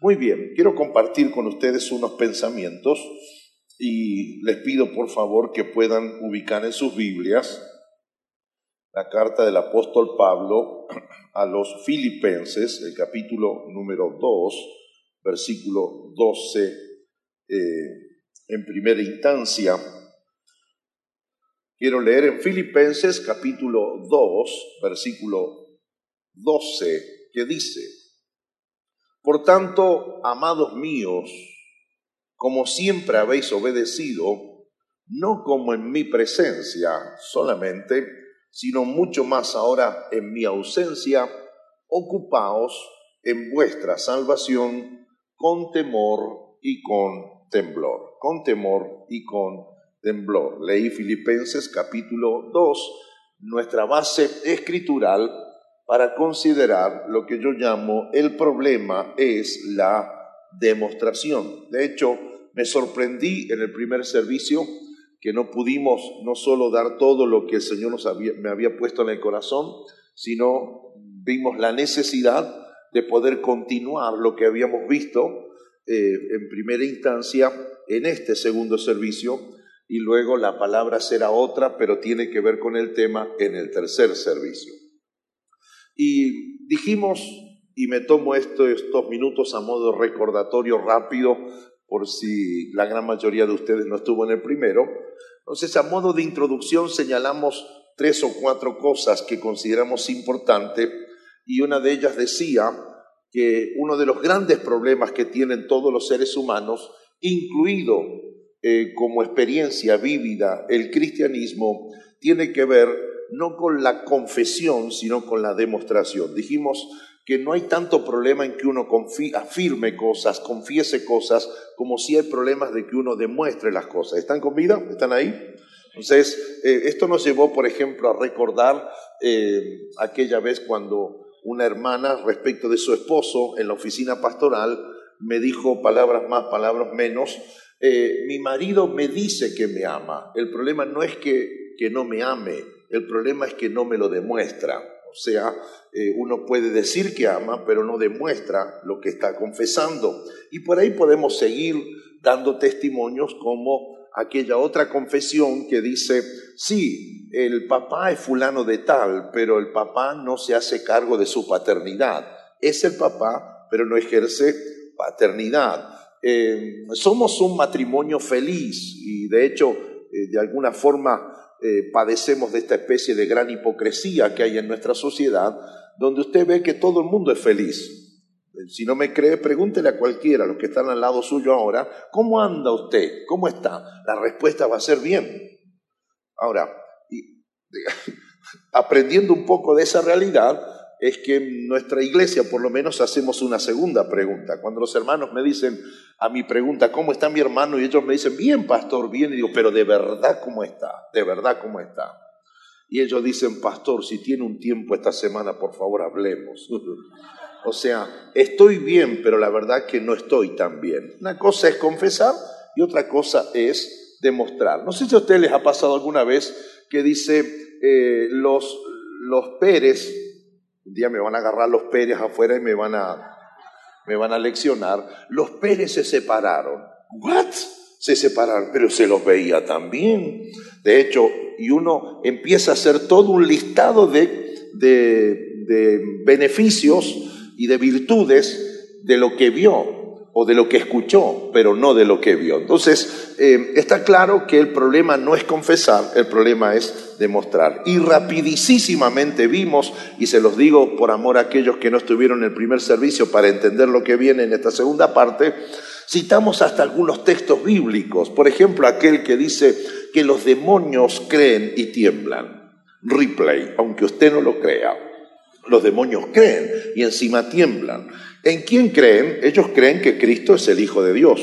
Muy bien, quiero compartir con ustedes unos pensamientos y les pido por favor que puedan ubicar en sus Biblias la carta del apóstol Pablo a los filipenses, el capítulo número 2, versículo 12, eh, en primera instancia. Quiero leer en Filipenses capítulo 2, versículo 12, que dice, Por tanto, amados míos, como siempre habéis obedecido, no como en mi presencia solamente, sino mucho más ahora en mi ausencia, ocupaos en vuestra salvación con temor y con temblor, con temor y con temblor. Leí Filipenses capítulo 2, nuestra base escritural para considerar lo que yo llamo el problema es la demostración. De hecho, me sorprendí en el primer servicio que no pudimos no solo dar todo lo que el Señor nos había, me había puesto en el corazón, sino vimos la necesidad de poder continuar lo que habíamos visto eh, en primera instancia en este segundo servicio y luego la palabra será otra, pero tiene que ver con el tema en el tercer servicio. Y dijimos, y me tomo esto, estos minutos a modo recordatorio rápido, por si la gran mayoría de ustedes no estuvo en el primero. Entonces, a modo de introducción señalamos tres o cuatro cosas que consideramos importantes y una de ellas decía que uno de los grandes problemas que tienen todos los seres humanos, incluido eh, como experiencia vívida el cristianismo, tiene que ver no con la confesión, sino con la demostración. Dijimos que no hay tanto problema en que uno afirme cosas, confiese cosas, como si hay problemas de que uno demuestre las cosas. ¿Están con vida? ¿Están ahí? Entonces, eh, esto nos llevó, por ejemplo, a recordar eh, aquella vez cuando una hermana respecto de su esposo en la oficina pastoral me dijo palabras más, palabras menos. Eh, mi marido me dice que me ama. El problema no es que, que, no me ame, el problema es que no me lo demuestra. O sea, eh, uno puede decir que ama, pero no demuestra lo que está confesando. Y por ahí podemos seguir dando testimonios como aquella otra confesión que dice, sí, el papá es fulano de tal, pero el papá no se hace cargo de su paternidad. Es el papá, pero no ejerce paternidad. Eh, somos un matrimonio feliz y de hecho, eh, de alguna forma, eh, padecemos de esta especie de gran hipocresía que hay en nuestra sociedad, donde usted ve que todo el mundo es feliz. Si no me cree, pregúntele a cualquiera, los que están al lado suyo ahora, ¿cómo anda usted? ¿Cómo está? La respuesta va a ser bien. Ahora, aprendiendo un poco de esa realidad, es que en nuestra iglesia por lo menos hacemos una segunda pregunta. Cuando los hermanos me dicen a mi pregunta, ¿cómo está mi hermano? Y ellos me dicen, bien, pastor, bien. Y digo, pero de verdad, ¿cómo está? De verdad, ¿cómo está? Y ellos dicen, pastor, si tiene un tiempo esta semana, por favor, hablemos. O sea, estoy bien, pero la verdad que no estoy tan bien. Una cosa es confesar y otra cosa es demostrar. No sé si a ustedes les ha pasado alguna vez que dice eh, los, los Pérez, un día me van a agarrar los Pérez afuera y me van a, me van a leccionar, los Pérez se separaron. ¿What? Se separaron, pero se los veía también. De hecho, y uno empieza a hacer todo un listado de, de, de beneficios y de virtudes de lo que vio o de lo que escuchó, pero no de lo que vio. Entonces, eh, está claro que el problema no es confesar, el problema es demostrar. Y rapidísimamente vimos, y se los digo por amor a aquellos que no estuvieron en el primer servicio para entender lo que viene en esta segunda parte, citamos hasta algunos textos bíblicos, por ejemplo aquel que dice que los demonios creen y tiemblan. Replay, aunque usted no lo crea. Los demonios creen y encima tiemblan. ¿En quién creen? Ellos creen que Cristo es el Hijo de Dios.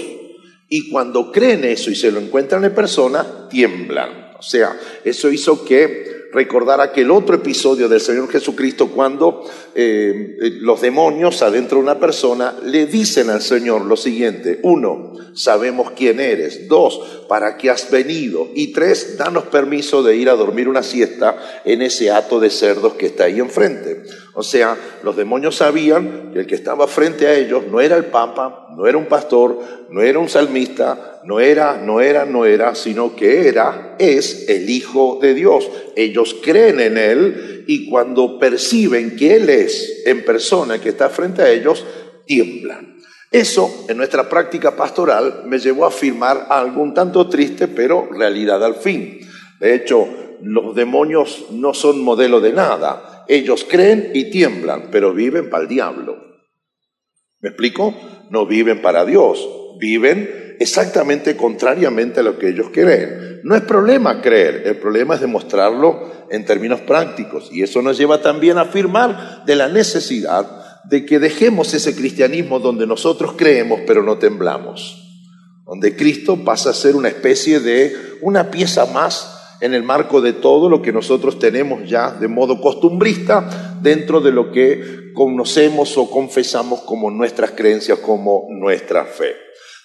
Y cuando creen eso y se lo encuentran en persona, tiemblan. O sea, eso hizo que recordar aquel otro episodio del Señor Jesucristo cuando eh, los demonios adentro de una persona le dicen al Señor lo siguiente. Uno, sabemos quién eres. Dos, para qué has venido. Y tres, danos permiso de ir a dormir una siesta en ese hato de cerdos que está ahí enfrente. O sea, los demonios sabían que el que estaba frente a ellos no era el Papa, no era un pastor, no era un salmista, no era, no era, no era, sino que era, es el Hijo de Dios. Ellos creen en Él y cuando perciben que Él es en persona que está frente a ellos, tiemblan. Eso, en nuestra práctica pastoral, me llevó a afirmar algo un tanto triste, pero realidad al fin. De hecho, los demonios no son modelo de nada. Ellos creen y tiemblan, pero viven para el diablo. ¿Me explico? No viven para Dios, viven exactamente contrariamente a lo que ellos creen. No es problema creer, el problema es demostrarlo en términos prácticos. Y eso nos lleva también a afirmar de la necesidad de que dejemos ese cristianismo donde nosotros creemos pero no temblamos, donde Cristo pasa a ser una especie de una pieza más en el marco de todo lo que nosotros tenemos ya de modo costumbrista dentro de lo que conocemos o confesamos como nuestras creencias, como nuestra fe.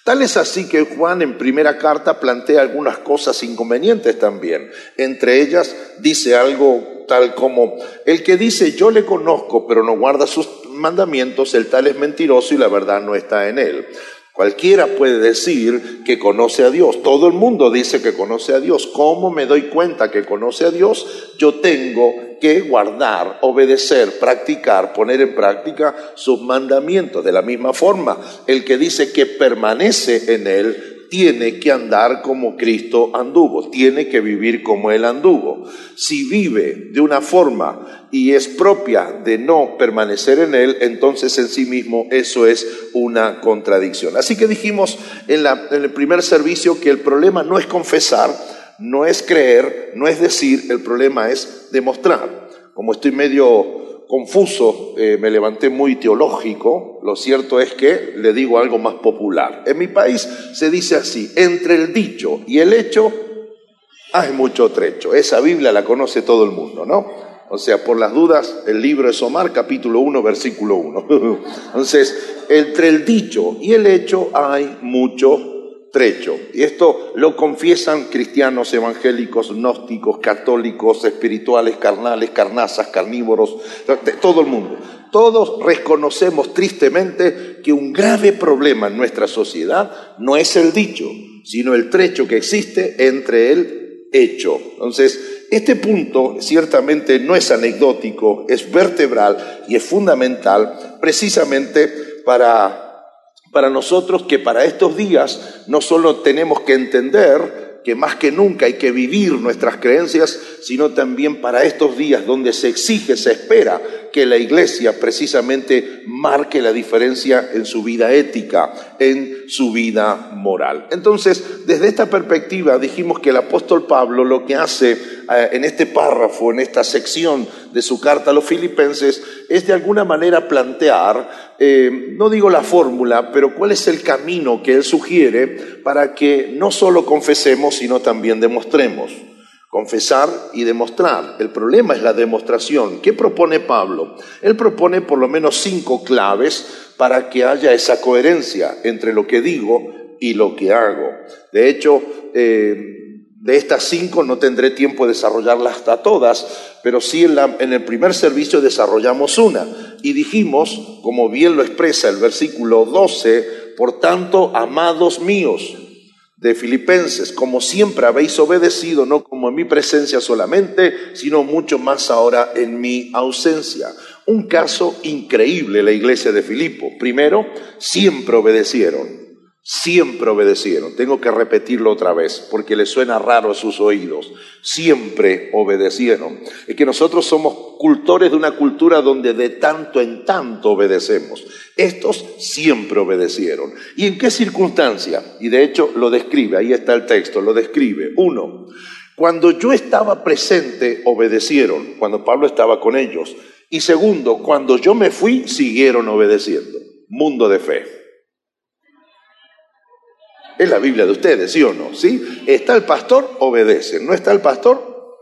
Tal es así que Juan en primera carta plantea algunas cosas inconvenientes también. Entre ellas dice algo tal como, el que dice yo le conozco pero no guarda sus mandamientos, el tal es mentiroso y la verdad no está en él. Cualquiera puede decir que conoce a Dios. Todo el mundo dice que conoce a Dios. ¿Cómo me doy cuenta que conoce a Dios? Yo tengo que guardar, obedecer, practicar, poner en práctica sus mandamientos. De la misma forma, el que dice que permanece en Él tiene que andar como Cristo anduvo, tiene que vivir como Él anduvo. Si vive de una forma y es propia de no permanecer en Él, entonces en sí mismo eso es una contradicción. Así que dijimos en, el primer servicio que el problema no es confesar, no es creer, no es decir, el problema es demostrar. Como estoy medio confuso, eh, me levanté muy teológico, lo cierto es que le digo algo más popular. En mi país se dice así, entre el dicho y el hecho hay mucho trecho. Esa Biblia la conoce todo el mundo, ¿no? O sea, por las dudas, el libro es Omar, capítulo 1, versículo 1. Entonces, entre el dicho y el hecho hay mucho trecho. Y esto lo confiesan cristianos, evangélicos, gnósticos, católicos, espirituales, carnales, carnazas, carnívoros, todo el mundo. Todos reconocemos tristemente que un grave problema en nuestra sociedad no es el dicho, sino el trecho que existe entre el hecho. Entonces, este punto ciertamente no es anecdótico, es vertebral y es fundamental precisamente para para nosotros que para estos días no solo tenemos que entender que más que nunca hay que vivir nuestras creencias, sino también para estos días donde se exige, se espera que la iglesia precisamente marque la diferencia en su vida ética, en su vida moral. Entonces, desde esta perspectiva dijimos que el apóstol Pablo lo que hace eh, en este párrafo, en esta sección de su carta a los filipenses, es de alguna manera plantear, eh, no digo la fórmula, pero cuál es el camino que él sugiere para que no solo confesemos, sino también demostremos. Confesar y demostrar. El problema es la demostración. ¿Qué propone Pablo? Él propone por lo menos cinco claves para que haya esa coherencia entre lo que digo y lo que hago. De hecho, eh, de estas cinco no tendré tiempo de desarrollarlas hasta todas, pero sí en, en, el primer servicio desarrollamos una. Y dijimos, como bien lo expresa el versículo 12, por tanto, amados míos, de Filipenses, como siempre habéis obedecido, no como en mi presencia solamente, sino mucho más ahora en mi ausencia. Un caso increíble la iglesia de Filipo. Primero, siempre obedecieron. Siempre obedecieron. Tengo que repetirlo otra vez porque le suena raro a sus oídos. Siempre obedecieron. Es que nosotros somos cultores de una cultura donde de tanto en tanto obedecemos. Estos siempre obedecieron. ¿Y en qué circunstancia? Y de hecho lo describe, ahí está el texto, lo describe. Uno, cuando yo estaba presente, obedecieron, cuando Pablo estaba con ellos. Y segundo, cuando yo me fui, siguieron obedeciendo. Mundo de fe. Es la Biblia de ustedes, ¿sí o no? ¿Sí? Está el pastor, obedecen. No está el pastor,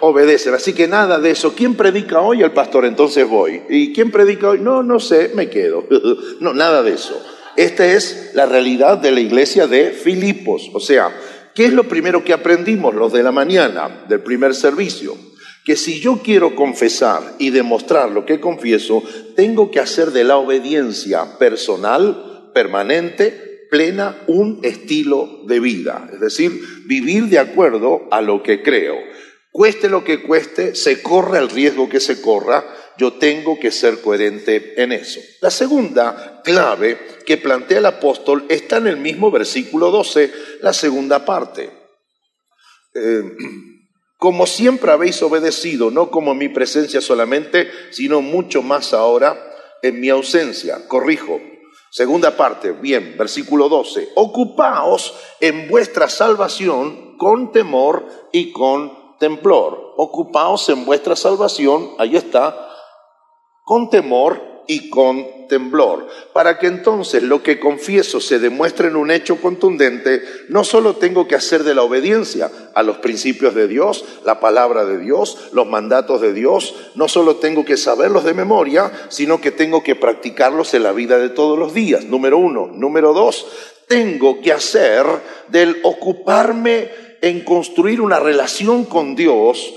obedecen. Así que nada de eso. ¿Quién predica hoy? El pastor, entonces voy. ¿Y quién predica hoy? No, no sé, me quedo. No, nada de eso. Esta es la realidad de la iglesia de Filipos. O sea, ¿qué es lo primero que aprendimos los de la mañana del primer servicio? Que si yo quiero confesar y demostrar lo que confieso, tengo que hacer de la obediencia personal, permanente, plena, un estilo de vida. Es decir, vivir de acuerdo a lo que creo. Cueste lo que cueste, se corre el riesgo que se corra, yo tengo que ser coherente en eso. La segunda clave que plantea el apóstol está en el mismo versículo 12, la segunda parte. Eh, como siempre habéis obedecido, no como mi presencia solamente, sino mucho más ahora en mi ausencia. Corrijo. Segunda parte, bien, versículo 12. Ocupaos en vuestra salvación con temor y con temblor. Ocupaos en vuestra salvación, ahí está, con temor y con temblor, para que entonces lo que confieso se demuestre en un hecho contundente, no solo tengo que hacer de la obediencia a los principios de Dios, la palabra de Dios, los mandatos de Dios, no solo tengo que saberlos de memoria, sino que tengo que practicarlos en la vida de todos los días, número uno. Número dos, tengo que hacer del ocuparme en construir una relación con Dios,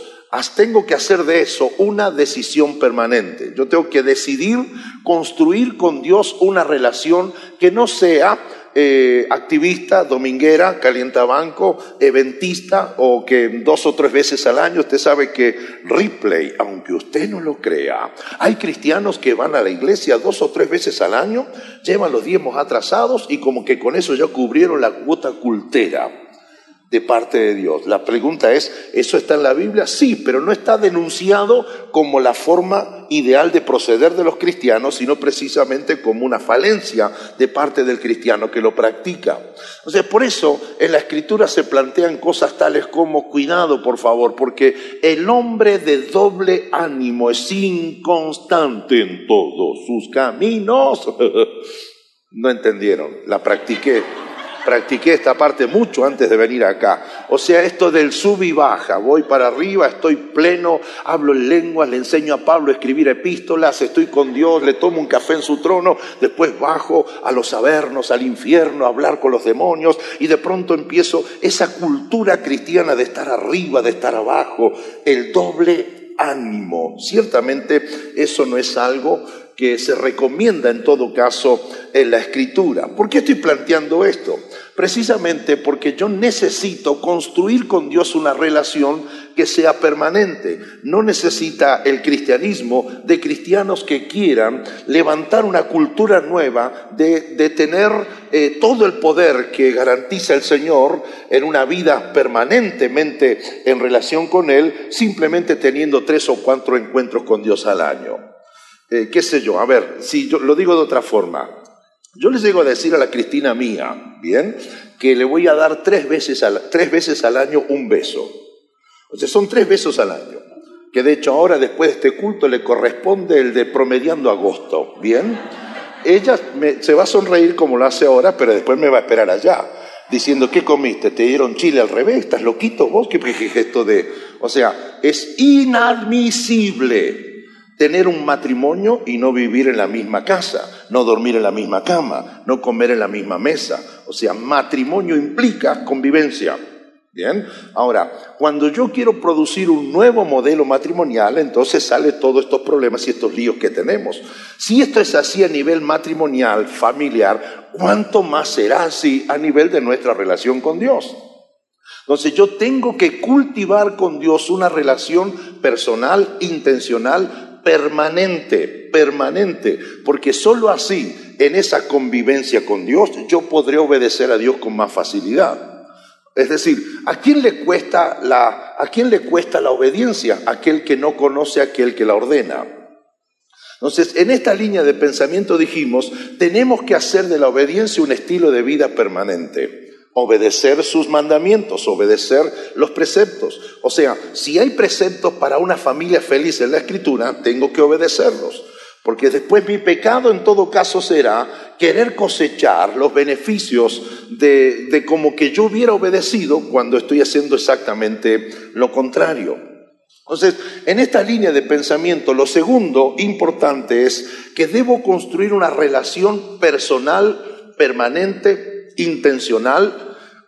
tengo que hacer de eso una decisión permanente. Yo tengo que decidir construir con Dios una relación que no sea eh, activista, dominguera, calientabanco, eventista o que dos o tres veces al año usted sabe que replay, aunque usted no lo crea, hay cristianos que van a la iglesia dos o tres veces al año, llevan los diezmos atrasados y como que con eso ya cubrieron la cuota cultera de parte de Dios. La pregunta es, ¿eso está en la Biblia? Sí, pero no está denunciado como la forma ideal de proceder de los cristianos, sino precisamente como una falencia de parte del cristiano que lo practica. O sea, por eso en la escritura se plantean cosas tales como, cuidado por favor, porque el hombre de doble ánimo es inconstante en todos sus caminos. no entendieron, la practiqué practiqué esta parte mucho antes de venir acá. O sea, esto del sub y baja, voy para arriba, estoy pleno, hablo en lenguas, le enseño a Pablo a escribir epístolas, estoy con Dios, le tomo un café en su trono, después bajo a los avernos, al infierno, a hablar con los demonios y de pronto empiezo esa cultura cristiana de estar arriba, de estar abajo, el doble ánimo. Ciertamente eso no es algo que se recomienda en todo caso en la escritura. ¿Por qué estoy planteando esto? Precisamente porque yo necesito construir con Dios una relación que sea permanente. No necesita el cristianismo de cristianos que quieran levantar una cultura nueva de, tener eh, todo el poder que garantiza el Señor en una vida permanentemente en relación con Él, simplemente teniendo tres o cuatro encuentros con Dios al año. Eh, qué sé yo, a ver, si yo lo digo de otra forma, yo les llego a decir a la Cristina mía, ¿bien? Que le voy a dar tres veces al, tres veces al año un beso. O sea, son tres besos al año. Que de hecho ahora, después de este culto, le corresponde el de promediando agosto, ¿bien? Ella se va a sonreír como lo hace ahora, pero después me va a esperar allá, diciendo, ¿qué comiste? ¿Te dieron chile al revés? ¿Estás loquito vos? ¿Qué gesto de...? O sea, es inadmisible tener un matrimonio y no vivir en la misma casa, no dormir en la misma cama, no comer en la misma mesa. O sea, matrimonio implica convivencia. Bien, ahora, cuando yo quiero producir un nuevo modelo matrimonial, entonces salen todos estos problemas y estos líos que tenemos. Si esto es así a nivel matrimonial, familiar, ¿cuánto más será así a nivel de nuestra relación con Dios? Entonces yo tengo que cultivar con Dios una relación personal, intencional, permanente, permanente, porque sólo así, en esa convivencia con Dios, yo podré obedecer a Dios con más facilidad. Es decir, ¿a quién le cuesta la, a quién le cuesta la obediencia? Aquel que no conoce a aquel que la ordena. Entonces, en esta línea de pensamiento dijimos, tenemos que hacer de la obediencia un estilo de vida permanente obedecer sus mandamientos, obedecer los preceptos. O sea, si hay preceptos para una familia feliz en la escritura, tengo que obedecerlos. Porque después mi pecado en todo caso será querer cosechar los beneficios de, de como que yo hubiera obedecido cuando estoy haciendo exactamente lo contrario. Entonces, en esta línea de pensamiento, lo segundo importante es que debo construir una relación personal permanente, intencional,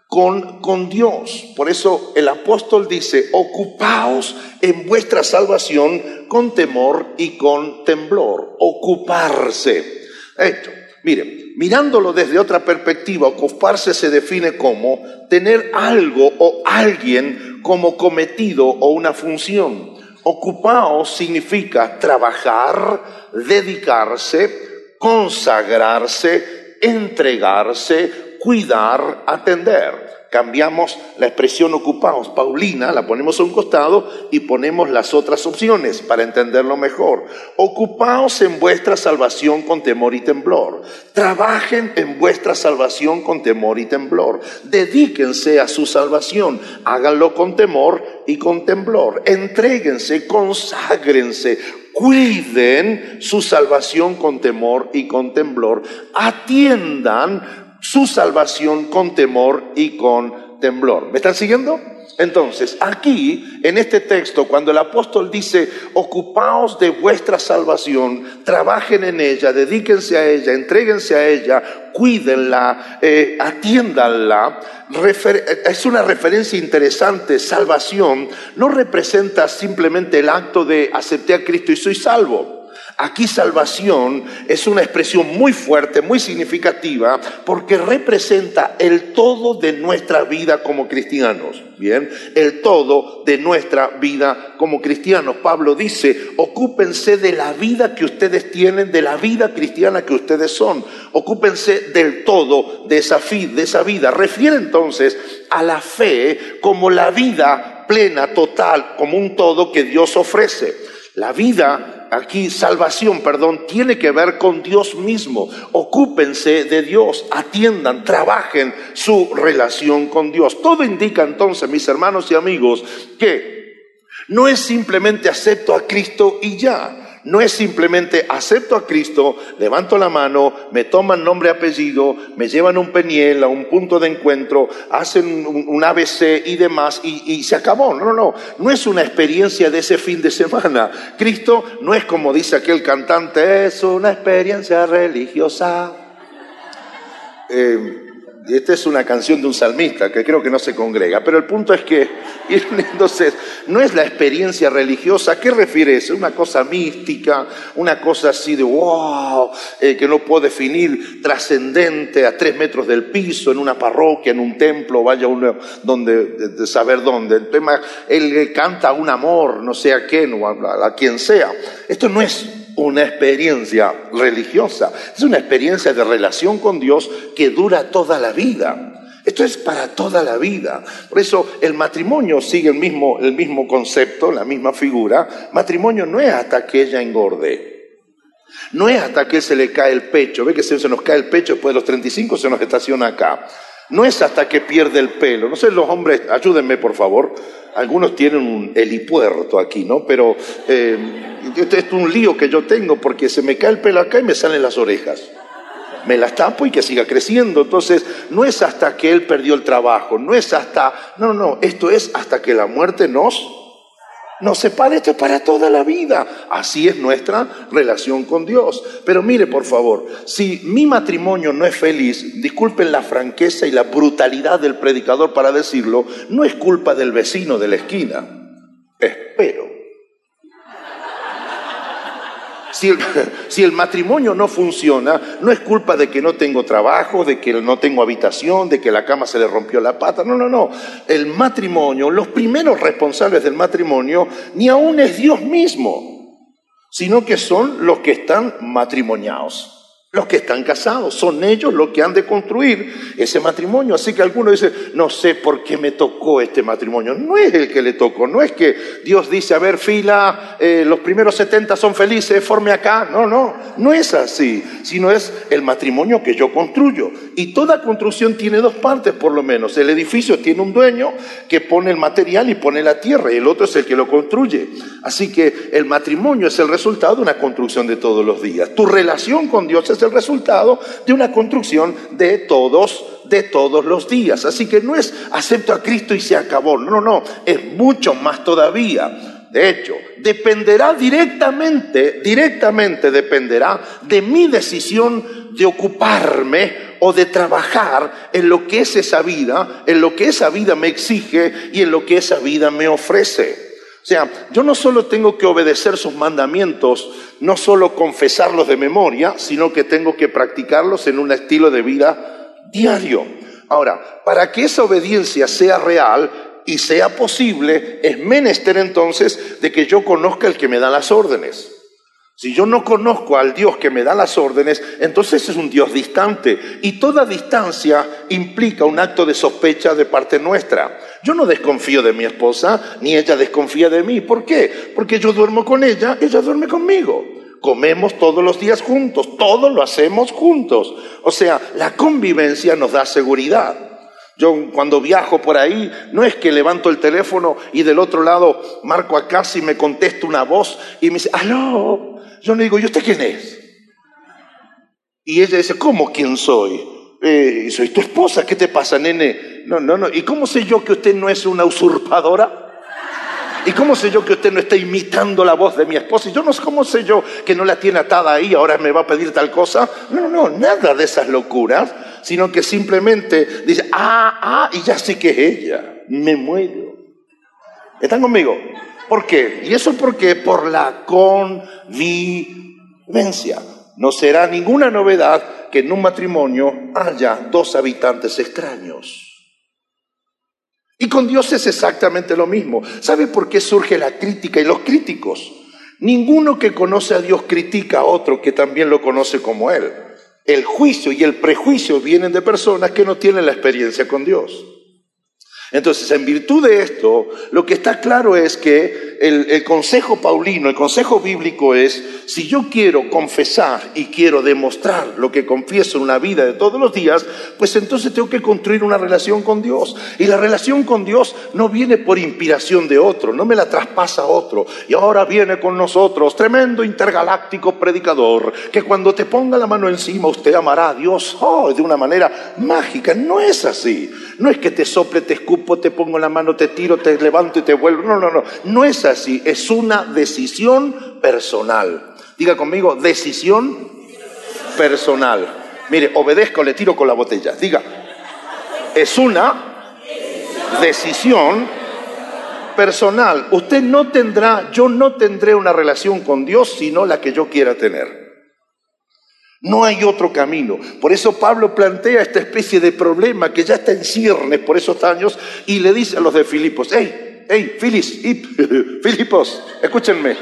con, con, Dios. Por eso el apóstol dice, ocupaos en vuestra salvación con temor y con temblor. Ocuparse. Esto, miren, mirándolo desde otra perspectiva, ocuparse se define como tener algo o alguien como cometido o una función. Ocupaos significa trabajar, dedicarse, consagrarse, entregarse, cuidar, atender. Cambiamos la expresión ocupados, Paulina, la ponemos a un costado y ponemos las otras opciones para entenderlo mejor. Ocupaos en vuestra salvación con temor y temblor. Trabajen en vuestra salvación con temor y temblor. Dedíquense a su salvación. Háganlo con temor y con temblor. Entréguense, conságrense, cuiden su salvación con temor y con temblor, atiendan su salvación con temor y con temblor. ¿Me están siguiendo? Entonces, aquí, en este texto, cuando el apóstol dice, ocupaos de vuestra salvación, trabajen en ella, dedíquense a ella, entréguense a ella, cuídenla, eh, atiéndanla, es una referencia interesante, salvación no representa simplemente el acto de acepté a Cristo y soy salvo. Aquí salvación es una expresión muy fuerte, muy significativa, porque representa el todo de nuestra vida como cristianos. Bien, el todo de nuestra vida como cristianos. Pablo dice, ocúpense de la vida que ustedes tienen, de la vida cristiana que ustedes son. Ocúpense del todo de esa, de esa vida. Refiere entonces a la fe como la vida plena, total, como un todo que Dios ofrece. La vida aquí salvación, perdón, tiene que ver con Dios mismo. Ocúpense de Dios, atiendan, trabajen su relación con Dios. Todo indica entonces, mis hermanos y amigos, que no es simplemente acepto a Cristo y ya no es simplemente acepto a Cristo, levanto la mano, me toman nombre y apellido, me llevan un peniel a un punto de encuentro, hacen un, ABC y demás y, y, se acabó. No, no, no, no es una experiencia de ese fin de semana. Cristo no es como dice aquel cantante, es una experiencia religiosa. Eh, esta es una canción de un salmista que creo que no se congrega, pero el punto es que, entonces, no es la experiencia religiosa, ¿a qué refiere eso? Una cosa mística, una cosa así de wow, eh, que no puedo definir, trascendente, a tres metros del piso, en una parroquia, en un templo, vaya uno donde, de, saber dónde. El tema, él canta un amor, no sé a quién o a quien sea. Esto no es una experiencia religiosa, es una experiencia de relación con Dios que dura toda la vida. Esto es para toda la vida. Por eso el matrimonio sigue el mismo, el mismo concepto, la misma figura. Matrimonio no es hasta que ella engorde. No es hasta que se le cae el pecho. Ve que se nos cae el pecho después de los 35 se nos estaciona acá. No es hasta que pierde el pelo. No sé, los hombres, ayúdenme por favor. Algunos tienen un helipuerto aquí, ¿no? Pero eh, esto es un lío que yo tengo porque se me cae el pelo acá y me salen las orejas. Me las tapo y que siga creciendo. Entonces, no es hasta que él perdió el trabajo, no es hasta, no, no, esto es hasta que la muerte nos nos separa esto para toda la vida. Así es nuestra relación con Dios. Pero mire, por favor, si mi matrimonio no es feliz, disculpen la franqueza y la brutalidad del predicador para decirlo, no es culpa del vecino de la esquina. Espero Si el, matrimonio no funciona, no es culpa de que no tengo trabajo, de que no tengo habitación, de que la cama se le rompió la pata. No, no, no. El matrimonio, los primeros responsables del matrimonio, ni aún es Dios mismo, sino que son los que están matrimoniados. Los que están casados, son ellos los que han de construir ese matrimonio. Así que algunos dicen, no sé por qué me tocó este matrimonio. No es el que le tocó, no es que Dios dice, a ver, fila, eh, los primeros 70 son felices, forme acá. No, no, no es así, sino es el matrimonio que yo construyo. Y toda construcción tiene dos partes por lo menos. El edificio tiene un dueño que pone el material y pone la tierra, y el otro es el que lo construye. Así que el matrimonio es el resultado de una construcción de todos los días. Tu relación con Dios es el resultado de una construcción de todos, de todos los días. Así que no es acepto a Cristo y se acabó. No, no, es mucho más todavía. De hecho, dependerá directamente, directamente dependerá de mi decisión de ocuparme o de trabajar en lo que es esa vida, en lo que esa vida me exige y en lo que esa vida me ofrece. Sea, yo no solo tengo que obedecer sus mandamientos, no solo confesarlos de memoria, sino que tengo que practicarlos en un estilo de vida diario. Ahora, para que esa obediencia sea real y sea posible, es menester entonces de que yo conozca el que me da las órdenes. Si yo no conozco al Dios que me da las órdenes, entonces es un Dios distante. Y toda distancia implica un acto de sospecha de parte nuestra. Yo no desconfío de mi esposa, ni ella desconfía de mí. ¿Por qué? Porque yo duermo con ella, ella duerme conmigo. Comemos todos los días juntos, todo lo hacemos juntos. O sea, la convivencia nos da seguridad. Yo cuando viajo por ahí, no es que levanto el teléfono y del otro lado marco acá si me contesta una voz y me dice, aló, yo le digo, ¿y usted quién es? Y ella dice, ¿cómo quién soy? Eh, soy tu esposa, ¿qué te pasa, nene? No, no, no. ¿Y cómo sé yo que usted no es una usurpadora? ¿Y cómo sé yo que usted no está imitando la voz de mi esposa? Y yo no sé cómo sé yo que no la tiene atada ahí, ahora me va a pedir tal cosa. No, no, nada de esas locuras, sino que simplemente dice, ah, ah, y ya sé que es ella. Me muero. ¿Están conmigo? ¿Por qué? Y eso porque por la convivencia. No será ninguna novedad que en un matrimonio haya dos habitantes extraños. Y con Dios es exactamente lo mismo. ¿Sabe por qué surge la crítica y los críticos? Ninguno que conoce a Dios critica a otro que también lo conoce como Él. El juicio y el prejuicio vienen de personas que no tienen la experiencia con Dios. Entonces, en virtud de esto, lo que está claro es que el, consejo paulino, el consejo bíblico es, si yo quiero confesar y quiero demostrar lo que confieso en una vida de todos los días, pues entonces tengo que construir una relación con Dios. Y la relación con Dios no viene por inspiración de otro, no me la traspasa otro. Y ahora viene con nosotros, tremendo intergaláctico predicador, que cuando te ponga la mano encima usted amará a Dios oh, de una manera mágica. No es así. No es que te sople, te te pongo la mano, te tiro, te levanto y te vuelvo. No, no, no. No es así. Es una decisión personal. Diga conmigo, decisión personal. Mire, obedezco, le tiro con la botella. Diga, es una decisión personal. Usted no tendrá, yo no tendré una relación con Dios sino la que yo quiera tener. No hay otro camino. Por eso Pablo plantea esta especie de problema que ya está en ciernes por esos años y le dice a los de Filipos, hey, hey, Filis, Filipos, escúchenme,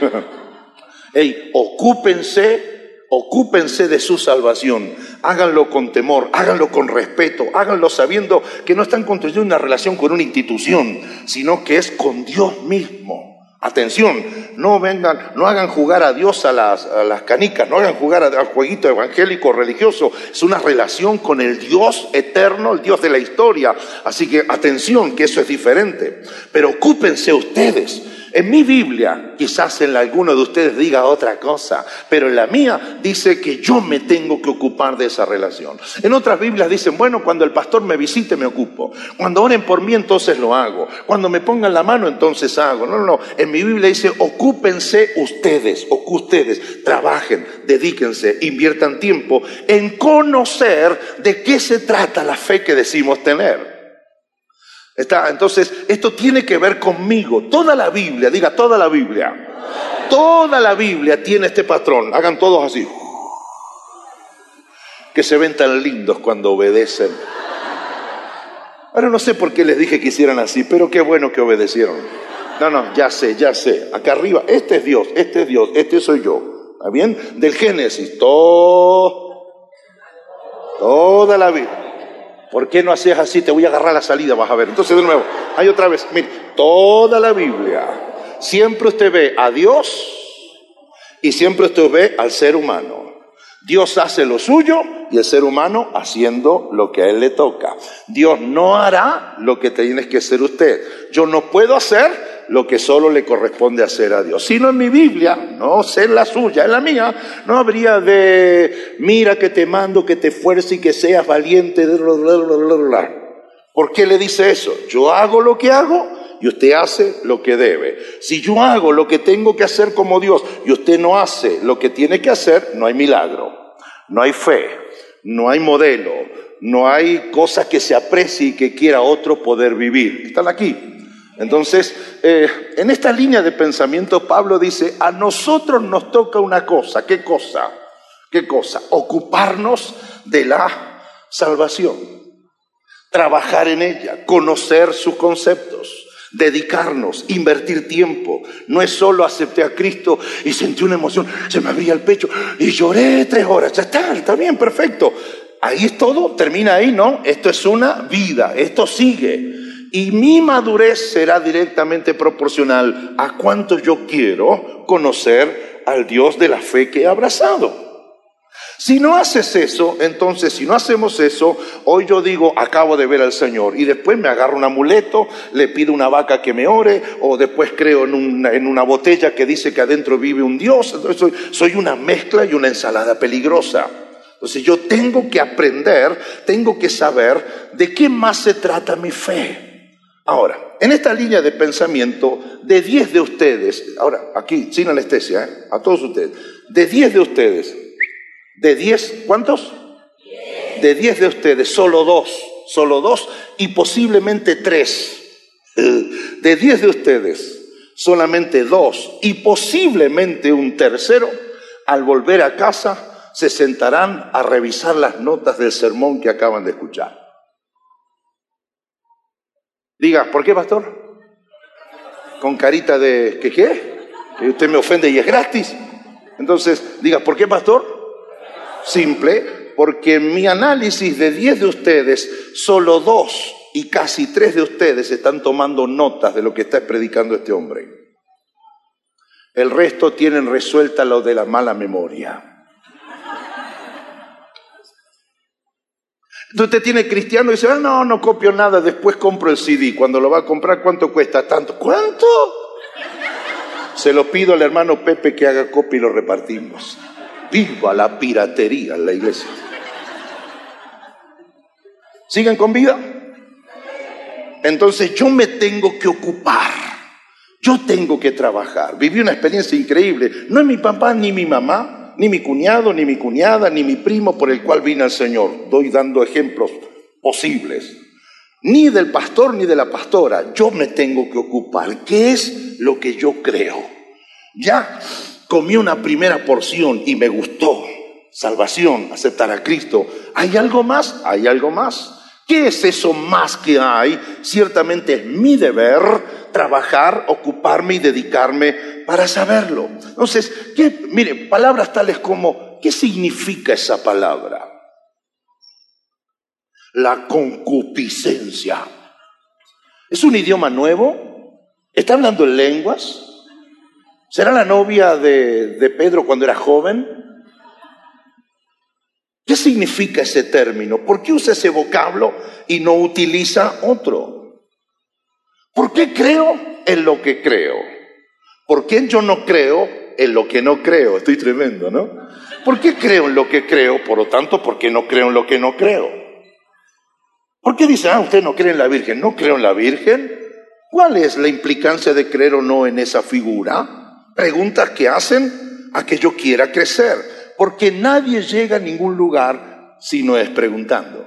hey, ocúpense, ocúpense de su salvación, háganlo con temor, háganlo con respeto, háganlo sabiendo que no están construyendo una relación con una institución, sino que es con Dios mismo. Atención, no vengan, no hagan jugar a Dios a las, canicas, no hagan jugar al jueguito evangélico religioso. Es una relación con el Dios eterno, el Dios de la historia. Así que atención, que eso es diferente. Pero ocúpense ustedes en mi Biblia, quizás en alguno de ustedes diga otra cosa, pero en la mía dice que yo me tengo que ocupar de esa relación. En otras Biblias dicen, bueno, cuando el pastor me visite me ocupo. Cuando oren por mí entonces lo hago. Cuando me pongan la mano entonces hago. No, no, no. En mi Biblia dice, ocúpense ustedes, o ustedes, trabajen, dedíquense, inviertan tiempo en conocer de qué se trata la fe que decimos tener. Está, entonces, esto tiene que ver conmigo. Toda la Biblia, diga toda la Biblia. Toda la Biblia tiene este patrón. Hagan todos así. Que se ven tan lindos cuando obedecen. Ahora no sé por qué les dije que hicieran así, pero qué bueno que obedecieron. No, no, ya sé, ya sé. Acá arriba, este es Dios, este es Dios, este soy yo. ¿Está bien? Del Génesis, todo, toda la Biblia. ¿Por qué no haces así? Te voy a agarrar la salida, vas a ver. Entonces, de nuevo, hay otra vez. Mire, toda la Biblia, siempre usted ve a Dios y siempre usted ve al ser humano. Dios hace lo suyo y el ser humano haciendo lo que a él le toca. Dios no hará lo que tienes que hacer usted. Yo no puedo hacer lo que solo le corresponde hacer a Dios. Sino en mi Biblia, no sé la suya, en la mía, no habría de, mira que te mando, que te fuerce y que seas valiente. ¿Por qué le dice eso? Yo hago lo que hago y usted hace lo que debe. Si yo hago lo que tengo que hacer como Dios y usted no hace lo que tiene que hacer, no hay milagro. no hay fe, no hay modelo, no hay cosa que se aprecie y que quiera otro poder vivir. Están aquí. Entonces, eh, en esta línea de pensamiento, Pablo dice, a nosotros nos toca una cosa. ¿Qué cosa? ¿Qué cosa? Ocuparnos de la salvación, trabajar en ella, conocer sus conceptos, dedicarnos, invertir tiempo. No es solo acepté a Cristo y sentí una emoción, se me abría el pecho y lloré tres horas. Ya está, está bien, perfecto. Ahí es todo, termina ahí, ¿no? Esto es una vida, esto sigue. Y mi madurez será directamente proporcional a cuánto yo quiero conocer al Dios de la fe que he abrazado. Si no haces eso, entonces si no hacemos eso, hoy yo digo, acabo de ver al Señor y después me agarro un amuleto, le pido una vaca que me ore o después creo en una, en una botella que dice que adentro vive un Dios. Entonces soy, soy una mezcla y una ensalada peligrosa. Entonces yo tengo que aprender, tengo que saber de qué más se trata mi fe. Ahora, en esta línea de pensamiento, de 10 de ustedes, ahora aquí, sin anestesia, ¿eh? a todos ustedes, de 10 de ustedes, de 10, ¿cuántos? De 10 de ustedes, solo dos, solo dos y posiblemente tres. De 10 de ustedes, solamente dos y posiblemente un tercero, al volver a casa, se sentarán a revisar las notas del sermón que acaban de escuchar. Diga, ¿por qué, pastor? Con carita de, ¿qué qué? Que usted me ofende y es gratis. Entonces, diga, ¿por qué, pastor? Simple, porque en mi análisis de 10 de ustedes, solo dos y casi tres de ustedes están tomando notas de lo que está predicando este hombre. El resto tienen resuelta lo de la mala memoria. Entonces usted tiene cristiano y dice, ah, no, no copio nada, después compro el CD. Cuando lo va a comprar, ¿cuánto cuesta? Tanto. ¿Cuánto? Se lo pido al hermano Pepe que haga copia y lo repartimos. Viva la piratería en la iglesia. ¿Siguen con vida? Entonces yo me tengo que ocupar. Yo tengo que trabajar. Viví una experiencia increíble. No es mi papá ni mi mamá, ni mi cuñado, ni mi cuñada, ni mi primo por el cual vine al Señor. Doy dando ejemplos posibles. Ni del pastor ni de la pastora. Yo me tengo que ocupar. ¿Qué es lo que yo creo? Ya comí una primera porción y me gustó. Salvación, aceptar a Cristo. ¿Hay algo más? Hay algo más. ¿Qué es eso más que hay? Ciertamente es mi deber trabajar, ocuparme y dedicarme para saberlo. Entonces, ¿qué, mire, palabras tales como, ¿qué significa esa palabra? La concupiscencia. ¿Es un idioma nuevo? ¿Está hablando en lenguas? ¿Será la novia de, Pedro cuando era joven? ¿Qué significa ese término? ¿Por qué usa ese vocablo y no utiliza otro? ¿Por qué creo en lo que creo? ¿Por qué yo no creo en lo que no creo? Estoy tremendo, ¿no? ¿Por qué creo en lo que creo? Por lo tanto, ¿por qué no creo en lo que no creo? ¿Por qué dice, ah, usted no cree en la Virgen? ¿No creo en la Virgen? ¿Cuál es la implicancia de creer o no en esa figura? preguntas que hacen a que yo quiera crecer, porque nadie llega a ningún lugar si no es preguntando.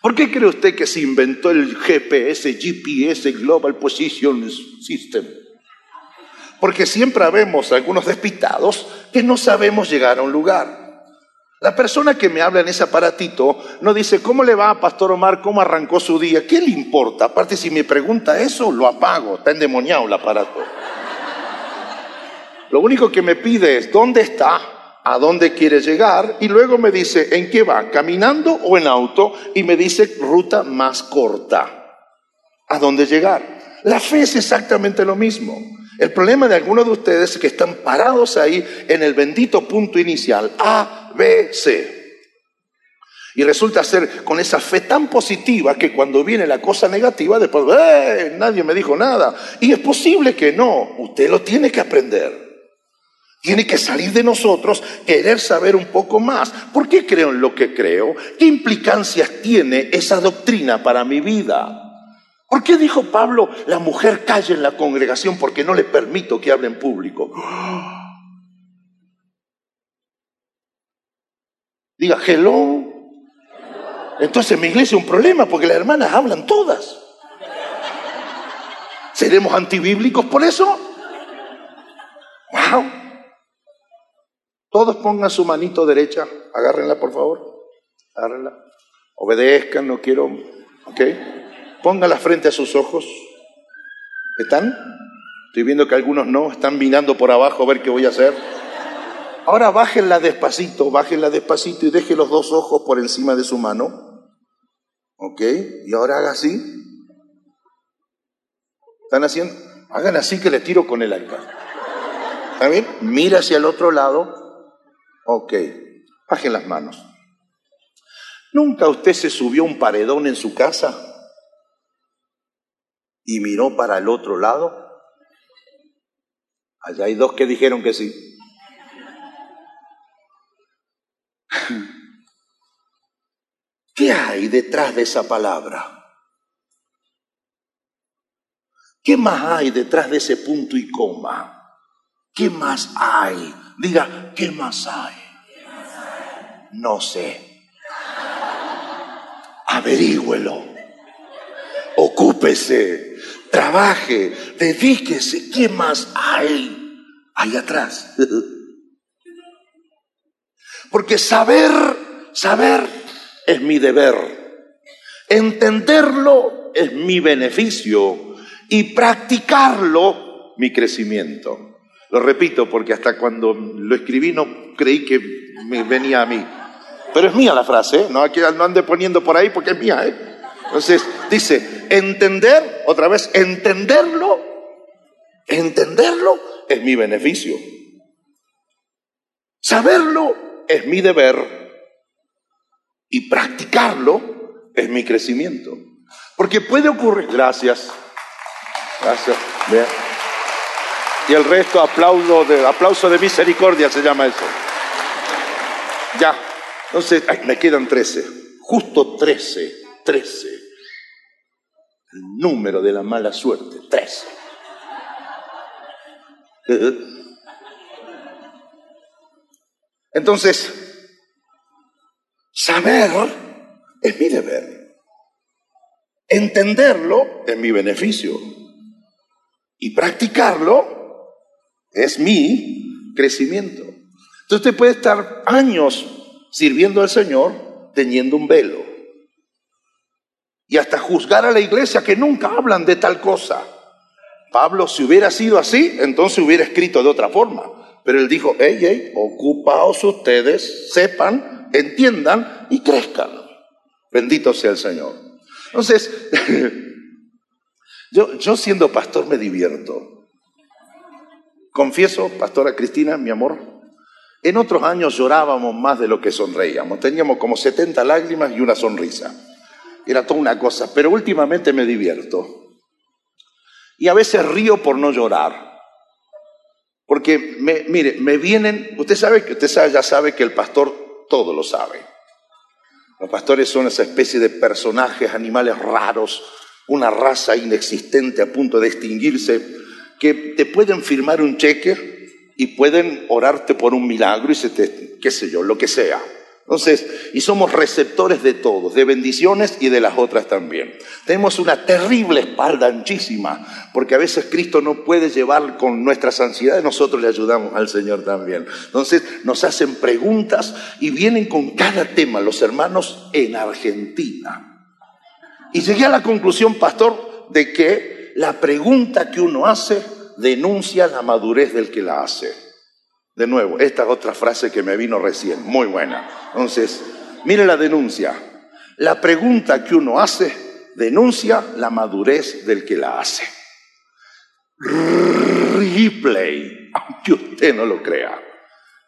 ¿Por qué cree usted que se inventó el GPS, GPS, Global Position System? Porque siempre vemos algunos despistados que no sabemos llegar a un lugar. La persona que me habla en ese aparatito no dice, ¿cómo le va a Pastor Omar? ¿Cómo arrancó su día? ¿Qué le importa? Aparte, si me pregunta eso, lo apago. Está endemoniado el aparato. Lo único que me pide es dónde está, a dónde quiere llegar y luego me dice en qué va, caminando o en auto y me dice ruta más corta, a dónde llegar. La fe es exactamente lo mismo. El problema de algunos de ustedes es que están parados ahí en el bendito punto inicial, A, B, C. Y resulta ser con esa fe tan positiva que cuando viene la cosa negativa, después, ¡eh! Nadie me dijo nada. Y es posible que no, usted lo tiene que aprender. Tiene que salir de nosotros querer saber un poco más. ¿Por qué creo en lo que creo? ¿Qué implicancias tiene esa doctrina para mi vida? ¿Por qué dijo Pablo, la mujer calla en la congregación porque no le permito que hable en público? Diga, hello. Entonces en mi iglesia es un problema porque las hermanas hablan todas. ¿Seremos antibíblicos por eso? ¡Wow! Todos pongan su manito derecha, agárrenla por favor, agárrenla. Obedezcan, no quiero, ¿ok? Pongan la frente a sus ojos. ¿Están? Estoy viendo que algunos no, están mirando por abajo a ver qué voy a hacer. Ahora bájenla despacito, bájenla despacito y deje los dos ojos por encima de su mano. ¿Ok? Y ahora haga así. ¿Están haciendo? Hagan así que le tiro con el iPad. ¿Está bien? Mira hacia el otro lado. Ok, bajen las manos. ¿Nunca usted se subió un paredón en su casa y miró para el otro lado? Allá hay dos que dijeron que sí. ¿Qué hay detrás de esa palabra? ¿Qué más hay detrás de ese punto y coma? ¿Qué más hay? Diga, ¿qué más hay? No sé. Averígüelo. Ocúpese. Trabaje. Dedíquese. ¿Qué más hay ahí atrás? Porque saber, saber es mi deber. Entenderlo es mi beneficio. Y practicarlo mi crecimiento. Lo repito porque hasta cuando lo escribí no creí que me venía a mí. Pero es mía la frase, ¿eh? no, aquí no ande poniendo por ahí porque es mía. ¿eh? Entonces dice, entender, otra vez, entenderlo, entenderlo es mi beneficio. Saberlo es mi deber y practicarlo es mi crecimiento. Porque puede ocurrir, gracias, gracias. Y el resto aplauso de, aplauso de misericordia se llama eso. Ya. Entonces, me quedan 13. Justo 13. 13. El número de la mala suerte. 13. Entonces, saber es mi deber. Entenderlo es mi beneficio. Y practicarlo es mi crecimiento. Entonces usted puede estar años sirviendo al Señor teniendo un velo. Y hasta juzgar a la iglesia que nunca hablan de tal cosa. Pablo, si hubiera sido así, entonces hubiera escrito de otra forma. Pero él dijo, hey, hey, ocupaos ustedes, sepan, entiendan y crezcan. Bendito sea el Señor. Entonces, yo, yo siendo pastor me divierto. Confieso, pastora Cristina, mi amor, en otros años llorábamos más de lo que sonreíamos. Teníamos como 70 lágrimas y una sonrisa. Era toda una cosa, pero últimamente me divierto. Y a veces río por no llorar. Porque, me, mire, me vienen, usted sabe que usted sabe, ya sabe que el pastor todo lo sabe. Los pastores son esa especie de personajes, animales raros, una raza inexistente a punto de extinguirse que te pueden firmar un cheque y pueden orarte por un milagro y se te, qué sé yo, lo que sea. Entonces, y somos receptores de todos, de bendiciones y de las otras también. Tenemos una terrible espalda anchísima, porque a veces Cristo no puede llevar con nuestras ansiedades, nosotros le ayudamos al Señor también. Entonces, nos hacen preguntas y vienen con cada tema los hermanos en Argentina. Y llegué a la conclusión, pastor, de que la pregunta que uno hace denuncia la madurez del que la hace. De nuevo, esta es otra frase que me vino recién, muy buena. Entonces, mire la denuncia. La pregunta que uno hace denuncia la madurez del que la hace. Replay, aunque usted no lo crea.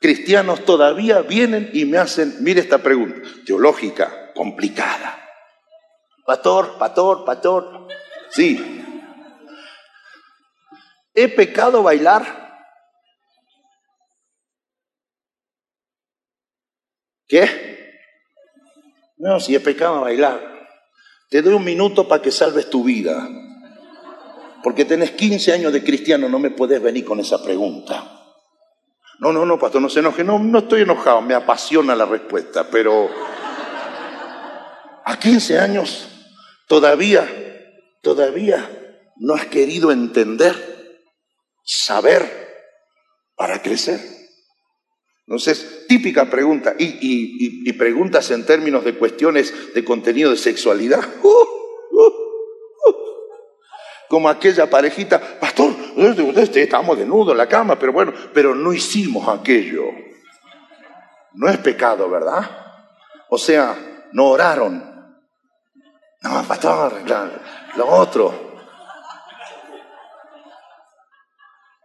Cristianos todavía vienen y me hacen, mire esta pregunta, teológica, complicada. Pastor, pastor, pastor. Sí, ¿He pecado bailar? ¿Qué? No, si he pecado bailar. Te doy un minuto para que salves tu vida. Porque tenés 15 años de cristiano, no me puedes venir con esa pregunta. No, no, no, pastor, no se enoje. No, no estoy enojado, me apasiona la respuesta, pero a 15 años todavía, todavía no has querido entender, saber para crecer. Entonces, típica pregunta, y, preguntas en términos de cuestiones de contenido de sexualidad. Como aquella parejita, pastor, estamos desnudos en la cama, pero bueno, pero no hicimos aquello. No es pecado, ¿verdad? O sea, no oraron. No, pastor, lo otro.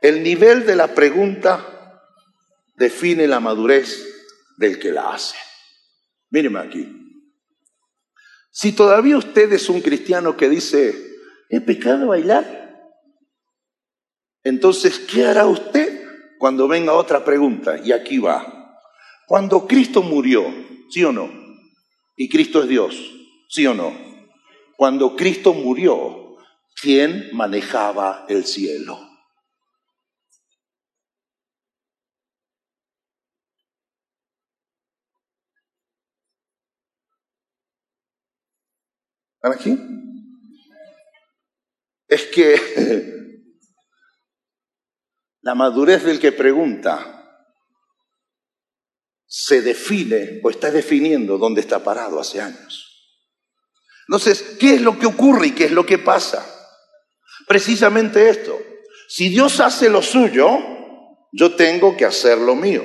El nivel de la pregunta define la madurez del que la hace. Míreme aquí. Si todavía usted es un cristiano que dice, ¿es pecado bailar? Entonces, ¿qué hará usted cuando venga otra pregunta? Y aquí va. Cuando Cristo murió, ¿sí o no? Y Cristo es Dios, ¿sí o no? Cuando Cristo murió, ¿quién manejaba el cielo? ¿Están aquí? Es que la madurez del que pregunta se define o está definiendo dónde está parado hace años. Entonces, ¿qué es lo que ocurre y qué es lo que pasa? Precisamente esto. Si Dios hace lo suyo, yo tengo que hacer lo mío.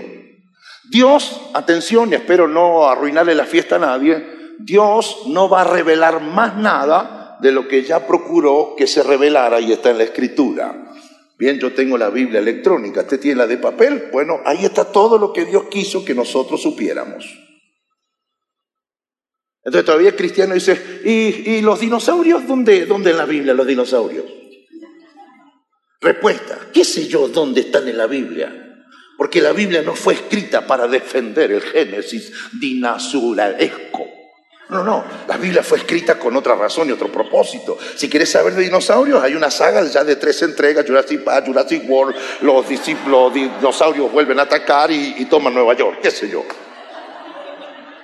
Dios, atención, y espero no arruinarle la fiesta a nadie, Dios no va a revelar más nada de lo que ya procuró que se revelara y está en la escritura. Bien, yo tengo la Biblia electrónica, ¿usted tiene la de papel? Bueno, ahí está todo lo que Dios quiso que nosotros supiéramos. Entonces todavía el cristiano dice, ¿y, los dinosaurios? ¿Dónde, ¿Dónde en la Biblia los dinosaurios? Respuesta, ¿qué sé yo dónde están en la Biblia? Porque la Biblia no fue escrita para defender el Génesis dinosauriesco. No, no, la Biblia fue escrita con otra razón y otro propósito. Si quieres saber de dinosaurios, hay una saga ya de tres entregas, Jurassic Park, Jurassic World, los, discípulos, dinosaurios vuelven a atacar y, toman Nueva York, qué sé yo.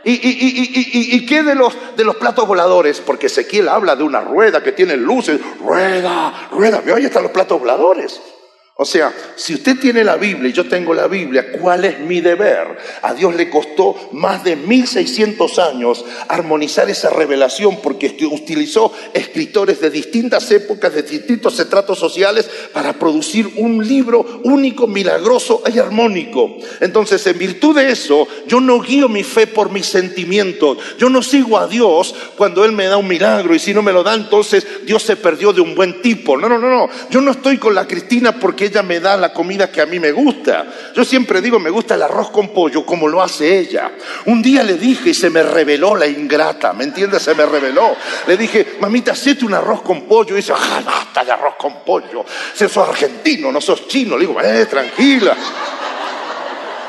¿Y, qué de los, de los platos voladores? Porque Ezequiel habla de una rueda que tiene luces. Rueda, rueda. Ahí están los platos voladores. O sea, si usted tiene la Biblia y yo tengo la Biblia, ¿cuál es mi deber? A Dios le costó más de 1600 años armonizar esa revelación porque utilizó escritores de distintas épocas, de distintos estratos sociales para producir un libro único, milagroso y armónico. Entonces, en virtud de eso, yo no guío mi fe por mis sentimientos. Yo no sigo a Dios cuando Él me da un milagro y si no me lo da, entonces Dios se perdió de un buen tipo. No, no, no, no. Yo no estoy con la Cristina porque ella me da la comida que a mí me gusta. Yo siempre digo, me gusta el arroz con pollo como lo hace ella. Un día le dije y se me reveló la ingrata, ¿me entiendes? Se me reveló. Le dije, mamita, hacete un arroz con pollo. Y dice, ah, basta de arroz con pollo. Si sos argentino, no sos chino. Le digo, eh, tranquila.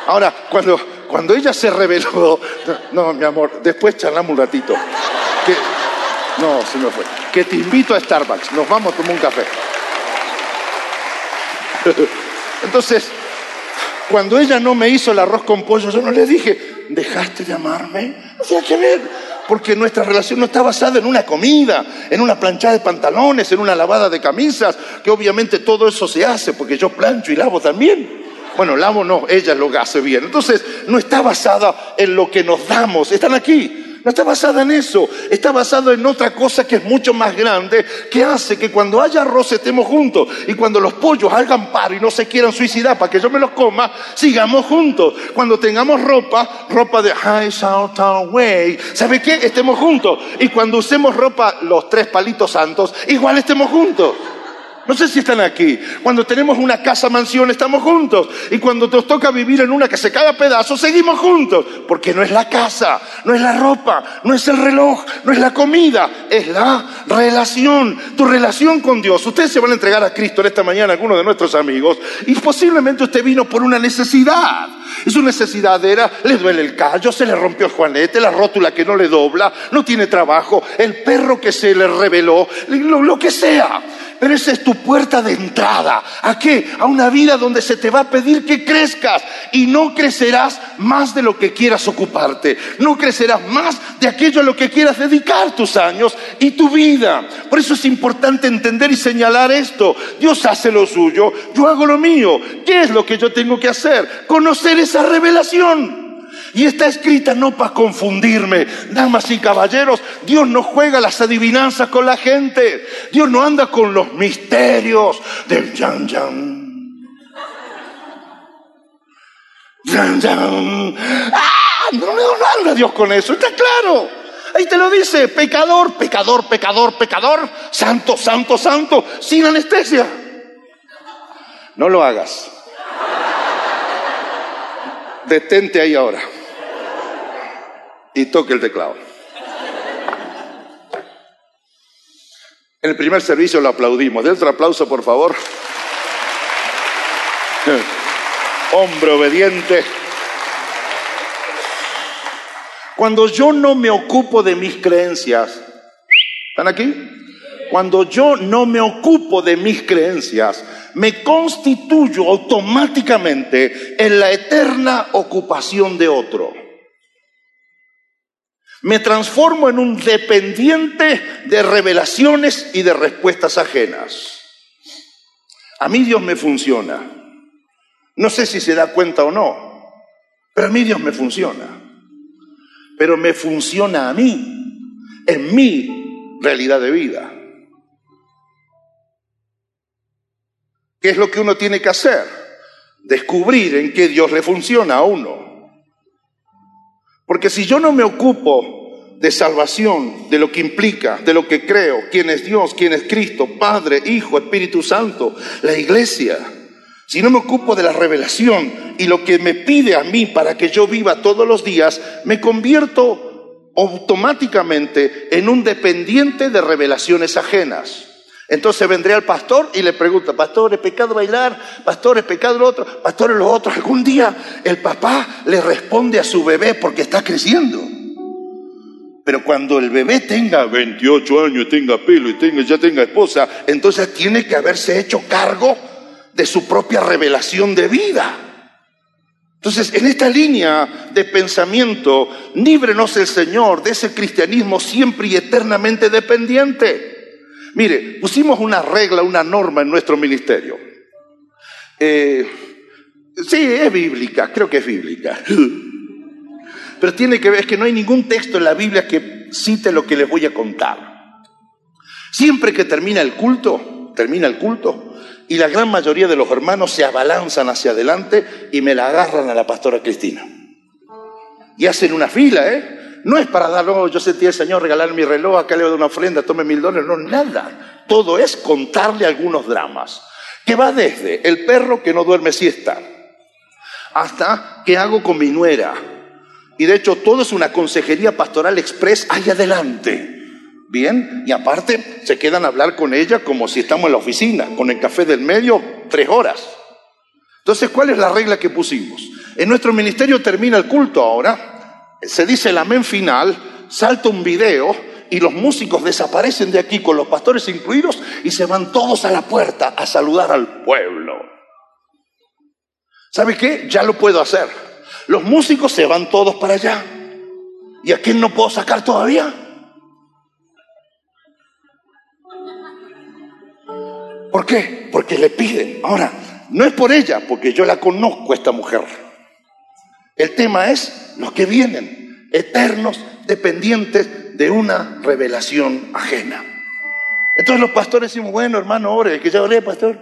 Ahora, cuando, cuando ella se reveló, no, mi amor, después charlamos un ratito. no, se me fue. Que te invito a Starbucks, nos vamos a tomar un café. Entonces, cuando ella no me hizo el arroz con pollo, yo no le dije, ¿dejaste de amarme? No tenía que ver, porque nuestra relación no está basada en una comida, en una planchada de pantalones, en una lavada de camisas, que obviamente todo eso se hace, porque yo plancho y lavo también. Bueno, lavo no, ella lo hace bien. Entonces, no está basada en lo que nos damos, están aquí. No está basada en eso, está basada en otra cosa que es mucho más grande, que hace que cuando haya arroz estemos juntos y cuando los pollos hagan paro y no se quieran suicidar para que yo me los coma, sigamos juntos. Cuando tengamos ropa, ropa de high shout way, ¿sabe qué? Estemos juntos. Y cuando usemos ropa, los tres palitos santos, igual estemos juntos. No sé si están aquí. Cuando tenemos una casa mansión estamos juntos. Y cuando nos toca vivir en una que se cae a pedazos, seguimos juntos. Porque no es la casa, no es la ropa, no es el reloj, no es la comida, es la relación. Tu relación con Dios. Ustedes se van a entregar a Cristo en esta mañana, algunos de nuestros amigos. Y posiblemente usted vino por una necesidad. Y su necesidad era, le duele el callo, se le rompió el juanete, la rótula que no le dobla, no tiene trabajo, el perro que se le reveló, lo, lo que sea Pero esa es tu puerta de entrada. ¿A qué? A una vida donde se te va a pedir que crezcas y no crecerás más de lo que quieras ocuparte. No crecerás más de aquello a lo que quieras dedicar tus años y tu vida. Por eso es importante entender y señalar esto. Dios hace lo suyo, yo hago lo mío. ¿Qué es lo que yo tengo que hacer? Conocer esa revelación. Y está escrita no para confundirme. Damas y caballeros, Dios no juega las adivinanzas con la gente. Dios no anda con los misterios del yan yan. Yan yan. ¡Ah! No, no anda Dios con eso, está claro. Ahí te lo dice, pecador, pecador, pecador, pecador, santo, santo, santo, sin anestesia. No lo hagas. Detente ahí ahora y toque el teclado. En el primer servicio lo aplaudimos. De otro aplauso, por favor. Hombre obediente. Cuando yo no me ocupo de mis creencias, ¿están aquí? Cuando yo no me ocupo de mis creencias, me constituyo automáticamente en la eterna ocupación de otro me transformo en un dependiente de revelaciones y de respuestas ajenas. A mí Dios me funciona. No sé si se da cuenta o no, pero a mí Dios me funciona. Pero me funciona a mí, en mi realidad de vida. ¿Qué es lo que uno tiene que hacer? Descubrir en qué Dios le funciona a uno. Porque si yo no me ocupo de salvación, de lo que implica, de lo que creo, quién es Dios, quién es Cristo, Padre, Hijo, Espíritu Santo, la iglesia, si no me ocupo de la revelación y lo que me pide a mí para que yo viva todos los días, me convierto automáticamente en un dependiente de revelaciones ajenas. Entonces vendré al pastor y le pregunta, pastor, ¿es pecado bailar? Pastor, ¿es pecado lo otro? Pastor, ¿es lo otro? Algún día el papá le responde a su bebé porque está creciendo. Pero cuando el bebé tenga 28 años, tenga pelo y tenga, ya tenga esposa, entonces tiene que haberse hecho cargo de su propia revelación de vida. Entonces, en esta línea de pensamiento, líbrenos el Señor de ese cristianismo siempre y eternamente dependiente. Mire, pusimos una regla, una norma en nuestro ministerio. Eh, sí, es bíblica, creo que es bíblica. Pero tiene que ver, es que no hay ningún texto en la Biblia que cite lo que les voy a contar. Siempre que termina el culto, termina el culto, y la gran mayoría de los hermanos se abalanzan hacia adelante y me la agarran a la pastora Cristina. Y hacen una fila, ¿eh? No es para dar, oh, yo sentí al Señor regalar mi reloj, acá le doy una ofrenda, tome mil dólares, no, nada. Todo es contarle algunos dramas. Que va desde el perro que no duerme siesta, hasta qué hago con mi nuera. Y de hecho todo es una consejería pastoral express ahí adelante. Bien, y aparte se quedan a hablar con ella como si estamos en la oficina, con el café del medio, tres horas. Entonces, ¿cuál es la regla que pusimos? En nuestro ministerio termina el culto ahora, se dice el amén final, salta un video y los músicos desaparecen de aquí con los pastores incluidos y se van todos a la puerta a saludar al pueblo. ¿Sabe qué? Ya lo puedo hacer. Los músicos se van todos para allá. ¿Y a quién no puedo sacar todavía? ¿Por qué? Porque le piden. Ahora, no es por ella, porque yo la conozco, esta mujer. El tema es los que vienen, eternos, dependientes de una revelación ajena. Entonces los pastores decimos, bueno, hermano, ore, que ya oré, pastor.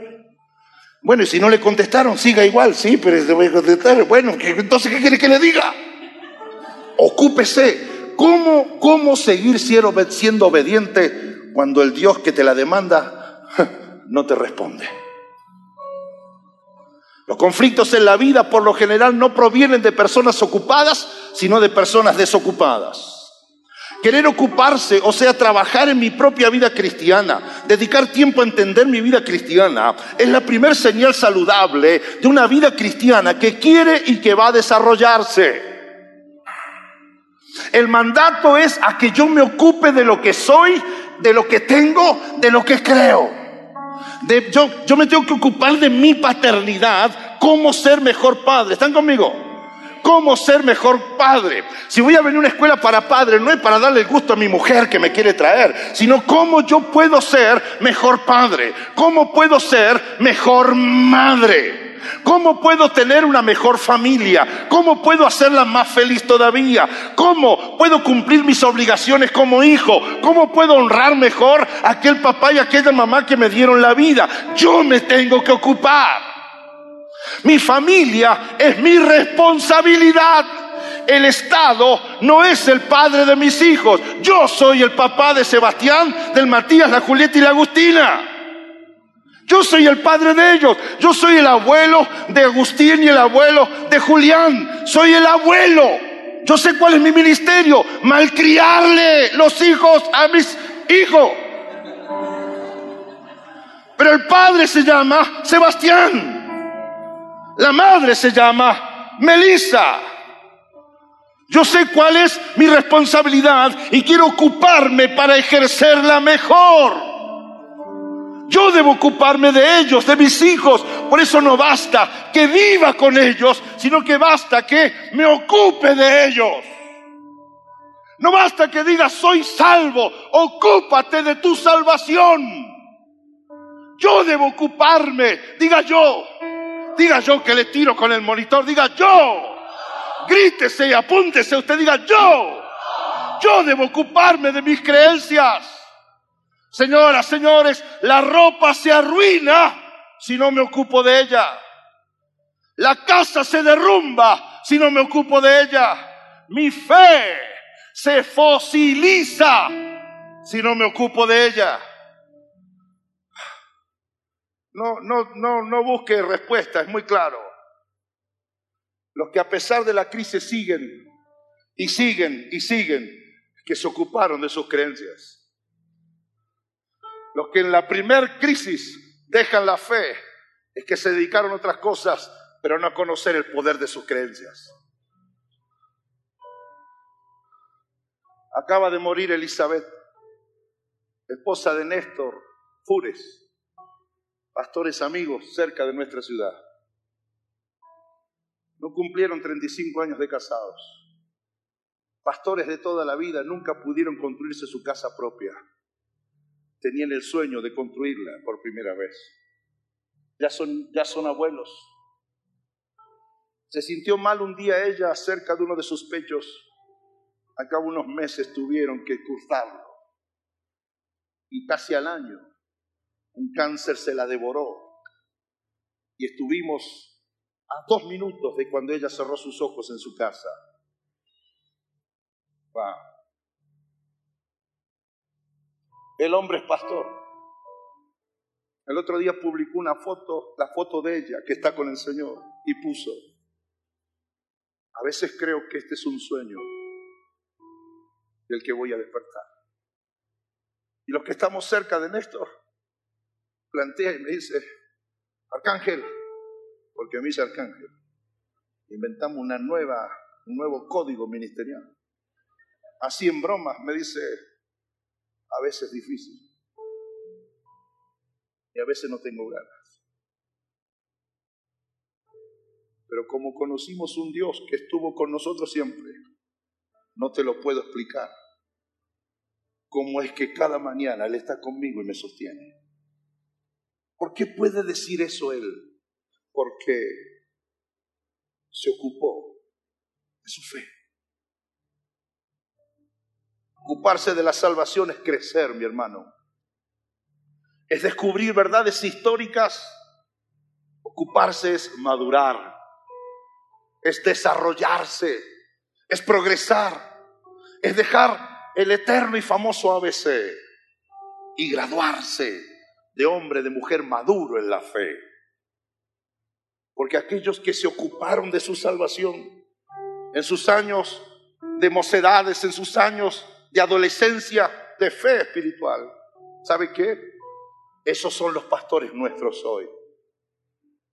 Bueno, y si no le contestaron, siga igual, sí, pero le voy a contestar. Bueno, entonces, ¿qué quiere que le diga? Ocúpese. ¿Cómo, cómo seguir siendo obediente cuando el Dios que te la demanda no te responde? Los conflictos en la vida por lo general no provienen de personas ocupadas, sino de personas desocupadas. Querer ocuparse, o sea, trabajar en mi propia vida cristiana, dedicar tiempo a entender mi vida cristiana, es la primer señal saludable de una vida cristiana que quiere y que va a desarrollarse. El mandato es a que yo me ocupe de lo que soy, de lo que tengo, de lo que creo. Yo, yo me tengo que ocupar de mi paternidad, cómo ser mejor padre. ¿Están conmigo? cómo ser mejor padre. Si voy a venir a una escuela para padres, no es para darle el gusto a mi mujer que me quiere traer, sino cómo yo puedo ser mejor padre, cómo puedo ser mejor madre. ¿Cómo puedo tener una mejor familia? ¿Cómo puedo hacerla más feliz todavía? ¿Cómo puedo cumplir mis obligaciones como hijo? ¿Cómo puedo honrar mejor a aquel papá y a aquella mamá que me dieron la vida? Yo me tengo que ocupar. Mi familia es mi responsabilidad. El Estado no es el padre de mis hijos. Yo soy el papá de Sebastián, del Matías, la Julieta y la Agustina. Yo soy el padre de ellos. Yo soy el abuelo de Agustín y el abuelo de Julián. Soy el abuelo. Yo sé cuál es mi ministerio. Malcriarle los hijos a mis hijos. Pero el padre se llama Sebastián. La madre se llama Melissa. Yo sé cuál es mi responsabilidad y quiero ocuparme para ejercerla mejor. Yo debo ocuparme de ellos, de mis hijos. Por eso no basta que viva con ellos, sino que basta que me ocupe de ellos. No basta que diga soy salvo, ocúpate de tu salvación. Yo debo ocuparme, diga yo, Diga yo que le tiro con el monitor. Diga yo. Grítese y apúntese. Usted diga yo. Yo debo ocuparme de mis creencias. Señoras, señores, la ropa se arruina si no me ocupo de ella. La casa se derrumba si no me ocupo de ella. Mi fe se fosiliza si no me ocupo de ella. No, no, no, no busque respuesta, es muy claro. Los que a pesar de la crisis siguen y siguen y siguen, que se ocuparon de sus creencias. Los que en la primer crisis dejan la fe, es que se dedicaron a otras cosas, pero no a conocer el poder de sus creencias. Acaba de morir Elizabeth, esposa de Néstor Fures pastores amigos cerca de nuestra ciudad. No cumplieron 35 años de casados. Pastores de toda la vida nunca pudieron construirse su casa propia. Tenían el sueño de construirla por primera vez. Ya son, ya son abuelos. Se sintió mal un día ella cerca de uno de sus pechos. A cabo unos meses tuvieron que cruzarlo. Y casi al año un cáncer se la devoró. Y estuvimos a dos minutos de cuando ella cerró sus ojos en su casa. El hombre es pastor. El otro día publicó una foto, la foto de ella que está con el Señor, y puso, a veces creo que este es un sueño del que voy a despertar. Y los que estamos cerca de Néstor, plantea y me dice, Arcángel, porque me dice Arcángel, inventamos una nueva, un nuevo código ministerial. Así en broma me dice, a veces difícil. Y a veces no tengo ganas. Pero como conocimos un Dios que estuvo con nosotros siempre, no te lo puedo explicar. Cómo es que cada mañana Él está conmigo y me sostiene. ¿Por qué puede decir eso él? Porque se ocupó de su fe. Ocuparse de la salvación es crecer, mi hermano. Es descubrir verdades históricas. Ocuparse es madurar. Es desarrollarse. Es progresar. Es dejar el eterno y famoso ABC y graduarse de hombre, de mujer maduro en la fe. Porque aquellos que se ocuparon de su salvación en sus años de mocedades, en sus años de adolescencia, de fe espiritual, ¿sabe qué? Esos son los pastores nuestros hoy.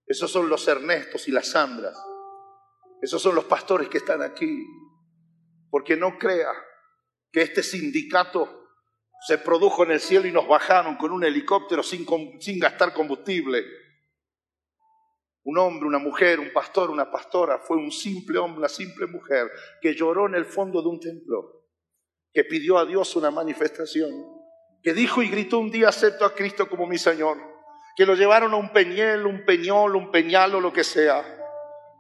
Esos son los Ernestos y las Sandras. Esos son los pastores que están aquí. Porque no crea que este sindicato se produjo en el cielo y nos bajaron con un helicóptero sin, sin gastar combustible. Un hombre, una mujer, un pastor, una pastora, fue un simple hombre, una simple mujer que lloró en el fondo de un templo, que pidió a Dios una manifestación, que dijo y gritó un día acepto a Cristo como mi Señor, que lo llevaron a un peñel, un peñol, un peñal o lo que sea.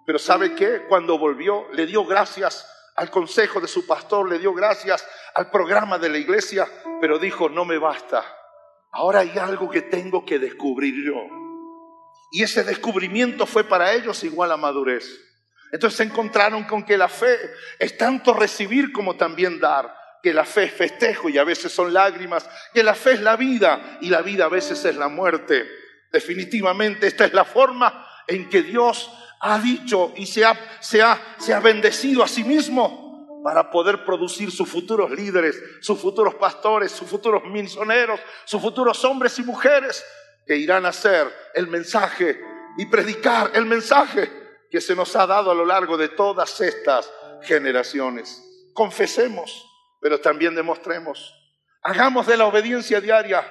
Pero ¿sabe qué? Cuando volvió, le dio gracias al consejo de su pastor, le dio gracias al programa de la iglesia, pero dijo, no me basta. Ahora hay algo que tengo que descubrir yo. Y ese descubrimiento fue para ellos igual a madurez. Entonces se encontraron con que la fe es tanto recibir como también dar, que la fe es festejo y a veces son lágrimas, que la fe es la vida y la vida a veces es la muerte. Definitivamente esta es la forma en que Dios ha dicho y se ha, se ha, se ha bendecido a sí mismo para poder producir sus futuros líderes, sus futuros pastores, sus futuros misioneros, sus futuros hombres y mujeres que irán a hacer el mensaje y predicar el mensaje que se nos ha dado a lo largo de todas estas generaciones. Confesemos, pero también demostremos. Hagamos de la obediencia diaria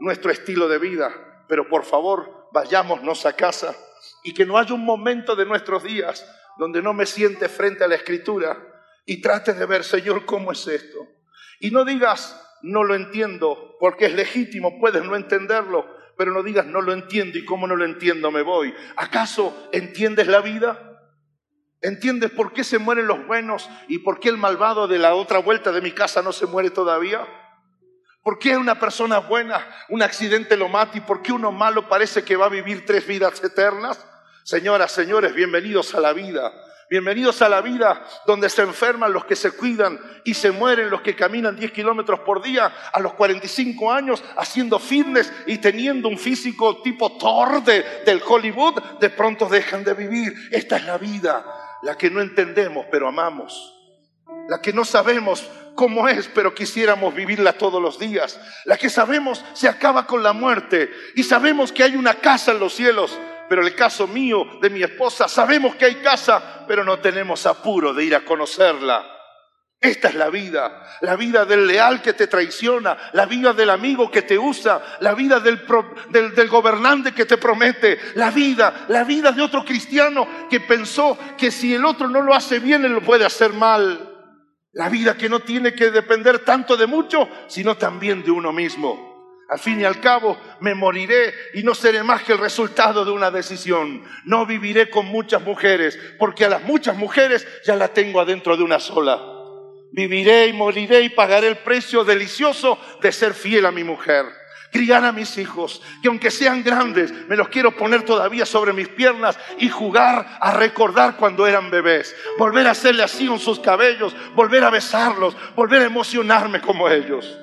nuestro estilo de vida, pero por favor, vayámonos a casa y que no haya un momento de nuestros días donde no me siente frente a la escritura y trate de ver, Señor, cómo es esto. Y no digas, no lo entiendo, porque es legítimo, puedes no entenderlo, pero no digas, no lo entiendo y cómo no lo entiendo me voy. ¿Acaso entiendes la vida? ¿Entiendes por qué se mueren los buenos y por qué el malvado de la otra vuelta de mi casa no se muere todavía? ¿Por qué una persona buena, un accidente lo mata y por qué uno malo parece que va a vivir tres vidas eternas? Señoras, señores, bienvenidos a la vida. Bienvenidos a la vida donde se enferman los que se cuidan y se mueren los que caminan 10 kilómetros por día a los 45 años haciendo fitness y teniendo un físico tipo Thor del Hollywood, de pronto dejan de vivir. Esta es la vida, la que no entendemos pero amamos, la que no sabemos como es, pero quisiéramos vivirla todos los días. La que sabemos se acaba con la muerte y sabemos que hay una casa en los cielos, pero el caso mío, de mi esposa, sabemos que hay casa, pero no tenemos apuro de ir a conocerla. Esta es la vida, la vida del leal que te traiciona, la vida del amigo que te usa, la vida del, del, del, gobernante que te promete, la vida, la vida de otro cristiano que pensó que si el otro no lo hace bien, él lo puede hacer mal. La vida que no tiene que depender tanto de mucho, sino también de uno mismo. Al fin y al cabo, me moriré y no seré más que el resultado de una decisión. No viviré con muchas mujeres, porque a las muchas mujeres ya la tengo adentro de una sola. Viviré y moriré y pagaré el precio delicioso de ser fiel a mi mujer criar a mis hijos, que aunque sean grandes, me los quiero poner todavía sobre mis piernas y jugar a recordar cuando eran bebés, volver a hacerle así en sus cabellos, volver a besarlos, volver a emocionarme como ellos.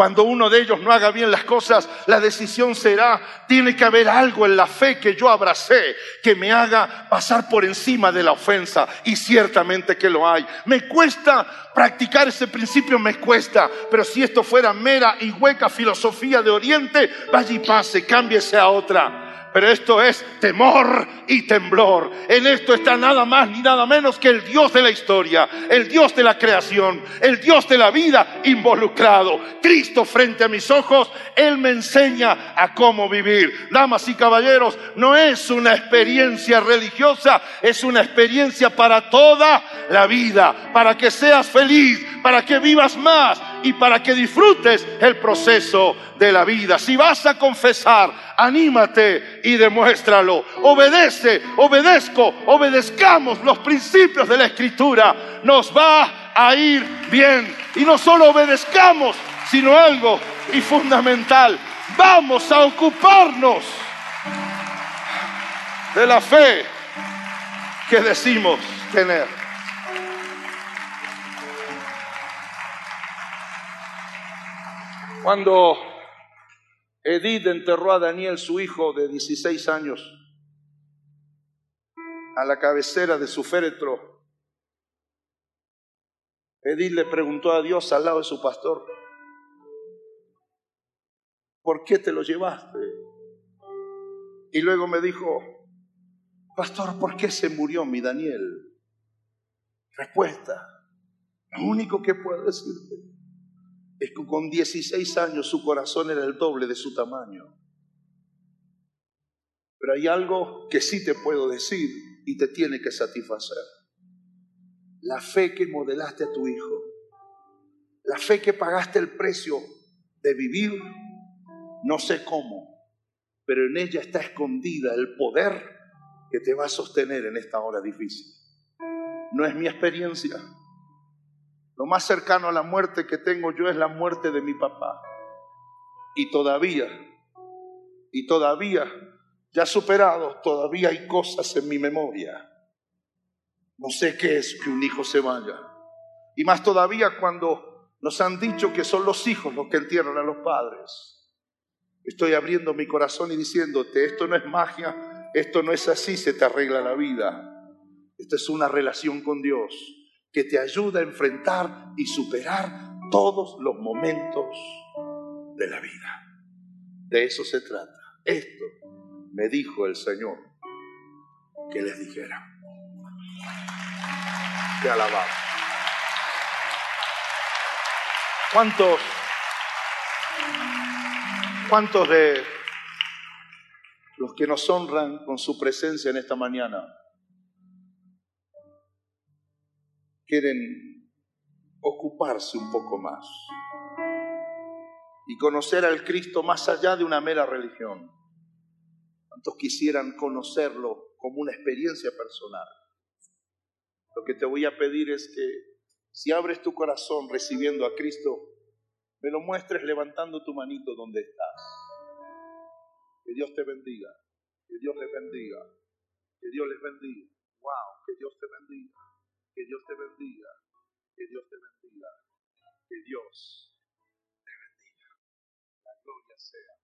Cuando uno de ellos no haga bien las cosas, la decisión será, tiene que haber algo en la fe que yo abracé que me haga pasar por encima de la ofensa. Y ciertamente que lo hay. Me cuesta practicar ese principio, me cuesta. Pero si esto fuera mera y hueca filosofía de Oriente, vaya y pase, cámbiese a otra. Pero esto es temor y temblor. En esto está nada más ni nada menos que el Dios de la historia, el Dios de la creación, el Dios de la vida involucrado. Cristo frente a mis ojos, Él me enseña a cómo vivir. Damas y caballeros, no es una experiencia religiosa, es una experiencia para toda la vida, para que seas feliz, para que vivas más y para que disfrutes el proceso de la vida. Si vas a confesar, anímate y demuéstralo. Obedece, obedezco, obedezcamos los principios de la escritura. Nos va a ir bien. Y no solo obedezcamos, sino algo y fundamental. Vamos a ocuparnos de la fe que decimos tener. Cuando Edith enterró a Daniel, su hijo de 16 años, a la cabecera de su féretro, Edith le preguntó a Dios al lado de su pastor, ¿por qué te lo llevaste? Y luego me dijo, pastor, ¿por qué se murió mi Daniel? Respuesta, lo único que puedo decirte es que con 16 años su corazón era el doble de su tamaño. Pero hay algo que sí te puedo decir y te tiene que satisfacer. La fe que modelaste a tu hijo, la fe que pagaste el precio de vivir, no sé cómo, pero en ella está escondida el poder que te va a sostener en esta hora difícil. No es mi experiencia. Lo más cercano a la muerte que tengo yo es la muerte de mi papá. Y todavía, y todavía ya superado, todavía hay cosas en mi memoria. No sé qué es que un hijo se vaya. Y más todavía cuando nos han dicho que son los hijos los que entierran a los padres. Estoy abriendo mi corazón y diciéndote, esto no es magia, esto no es así, se te arregla la vida. Esto es una relación con Dios que te ayuda a enfrentar y superar todos los momentos de la vida. De eso se trata. Esto me dijo el Señor que les dijera. Te alabamos. ¿Cuántos, cuántos de los que nos honran con su presencia en esta mañana quieren ocuparse un poco más y conocer al Cristo más allá de una mera religión? ¿Cuántos quisieran conocerlo como una experiencia personal? Lo que te voy a pedir es que si abres tu corazón recibiendo a Cristo, me lo muestres levantando tu manito donde estás. Que Dios te bendiga, que Dios les bendiga, que Dios les bendiga. Wow, que Dios te bendiga, que Dios te bendiga, que Dios te bendiga, que Dios te bendiga. La gloria sea